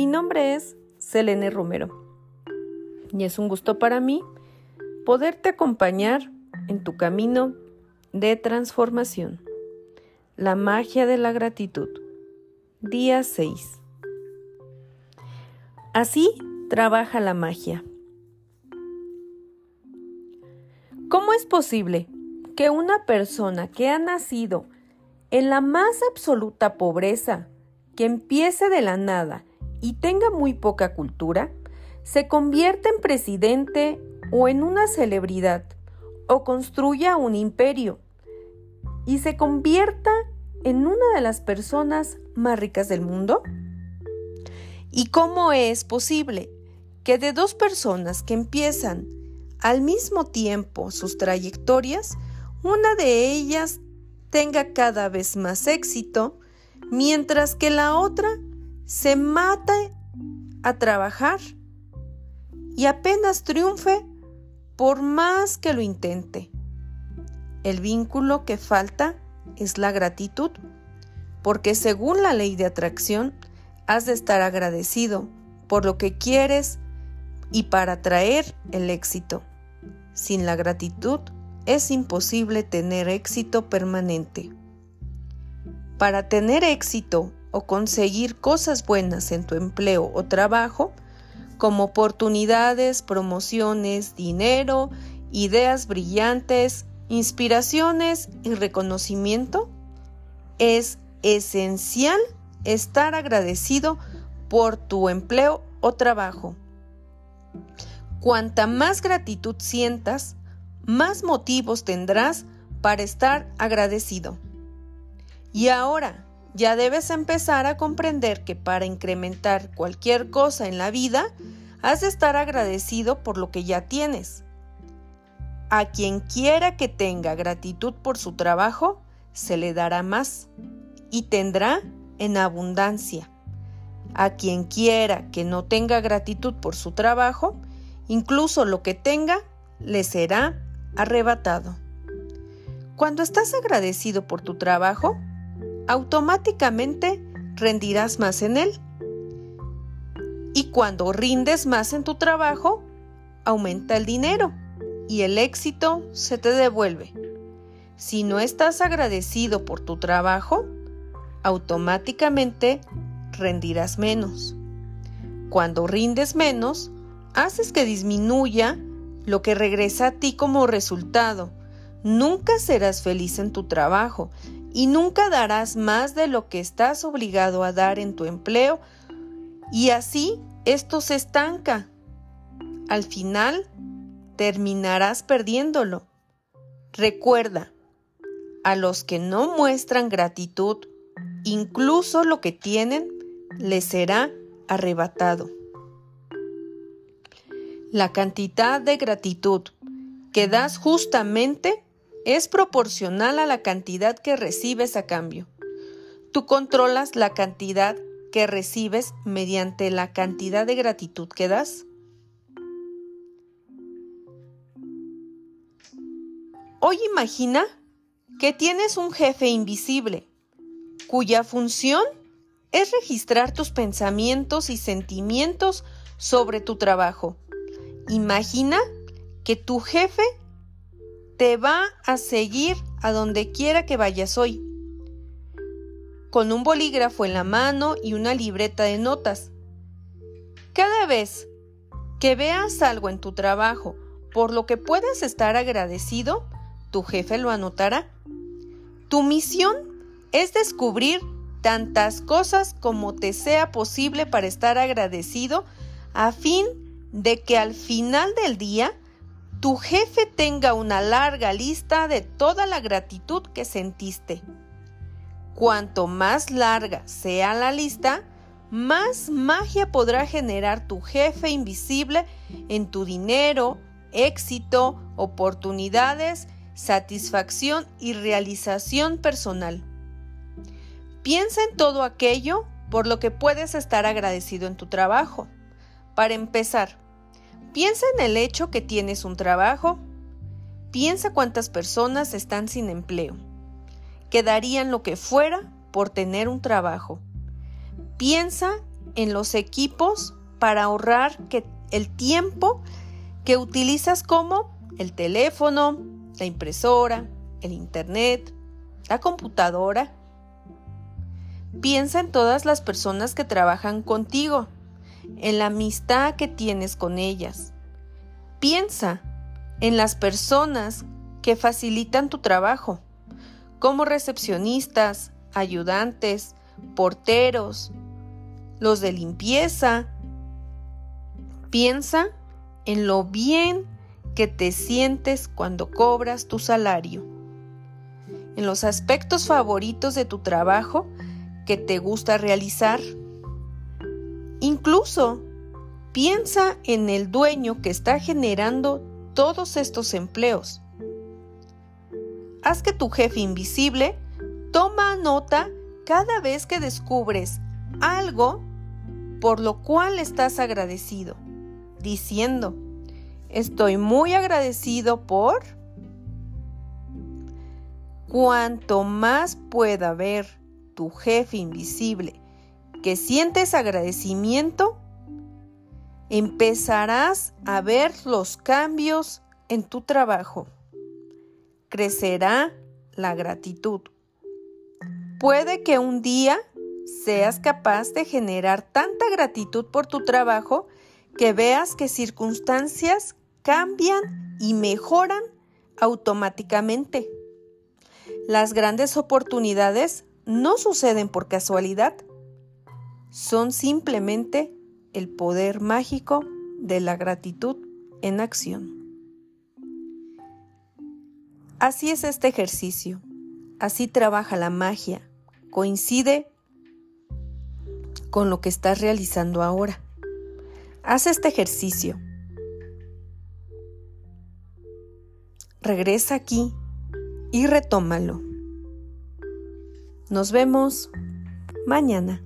Mi nombre es Selene Romero y es un gusto para mí poderte acompañar en tu camino de transformación. La magia de la gratitud. Día 6. Así trabaja la magia. ¿Cómo es posible que una persona que ha nacido en la más absoluta pobreza, que empiece de la nada y tenga muy poca cultura, se convierta en presidente o en una celebridad o construya un imperio y se convierta en una de las personas más ricas del mundo? ¿Y cómo es posible que de dos personas que empiezan al mismo tiempo sus trayectorias, una de ellas tenga cada vez más éxito, mientras que la otra se mata a trabajar y apenas triunfe por más que lo intente. El vínculo que falta es la gratitud, porque según la ley de atracción, has de estar agradecido por lo que quieres y para traer el éxito. Sin la gratitud es imposible tener éxito permanente. Para tener éxito o conseguir cosas buenas en tu empleo o trabajo, como oportunidades, promociones, dinero, ideas brillantes, inspiraciones y reconocimiento, es esencial estar agradecido por tu empleo o trabajo. Cuanta más gratitud sientas, más motivos tendrás para estar agradecido. Y ahora ya debes empezar a comprender que para incrementar cualquier cosa en la vida, has de estar agradecido por lo que ya tienes. A quien quiera que tenga gratitud por su trabajo, se le dará más y tendrá en abundancia. A quien quiera que no tenga gratitud por su trabajo, incluso lo que tenga, le será arrebatado. Cuando estás agradecido por tu trabajo, automáticamente rendirás más en él. Y cuando rindes más en tu trabajo, aumenta el dinero y el éxito se te devuelve. Si no estás agradecido por tu trabajo, automáticamente rendirás menos. Cuando rindes menos, haces que disminuya lo que regresa a ti como resultado. Nunca serás feliz en tu trabajo y nunca darás más de lo que estás obligado a dar en tu empleo y así esto se estanca. Al final terminarás perdiéndolo. Recuerda, a los que no muestran gratitud, incluso lo que tienen, les será arrebatado. La cantidad de gratitud que das justamente es proporcional a la cantidad que recibes a cambio. Tú controlas la cantidad que recibes mediante la cantidad de gratitud que das. Hoy imagina que tienes un jefe invisible, cuya función es registrar tus pensamientos y sentimientos sobre tu trabajo. Imagina que tu jefe te va a seguir a donde quiera que vayas hoy, con un bolígrafo en la mano y una libreta de notas. Cada vez que veas algo en tu trabajo por lo que puedas estar agradecido, tu jefe lo anotará. Tu misión es descubrir tantas cosas como te sea posible para estar agradecido a fin de que al final del día tu jefe tenga una larga lista de toda la gratitud que sentiste. Cuanto más larga sea la lista, más magia podrá generar tu jefe invisible en tu dinero, éxito, oportunidades, satisfacción y realización personal. Piensa en todo aquello por lo que puedes estar agradecido en tu trabajo. Para empezar, Piensa en el hecho que tienes un trabajo. Piensa cuántas personas están sin empleo. Quedarían lo que fuera por tener un trabajo. Piensa en los equipos para ahorrar que el tiempo que utilizas como el teléfono, la impresora, el internet, la computadora. Piensa en todas las personas que trabajan contigo, en la amistad que tienes con ellas. Piensa en las personas que facilitan tu trabajo, como recepcionistas, ayudantes, porteros, los de limpieza. Piensa en lo bien que te sientes cuando cobras tu salario, en los aspectos favoritos de tu trabajo que te gusta realizar. Incluso piensa en el dueño que está generando todos estos empleos. Haz que tu jefe invisible toma nota cada vez que descubres algo por lo cual estás agradecido, diciendo, estoy muy agradecido por... Cuanto más pueda ver tu jefe invisible que sientes agradecimiento, empezarás a ver los cambios en tu trabajo. Crecerá la gratitud. Puede que un día seas capaz de generar tanta gratitud por tu trabajo que veas que circunstancias cambian y mejoran automáticamente. Las grandes oportunidades no suceden por casualidad, son simplemente el poder mágico de la gratitud en acción. Así es este ejercicio, así trabaja la magia, coincide con lo que estás realizando ahora. Haz este ejercicio. Regresa aquí y retómalo. Nos vemos mañana.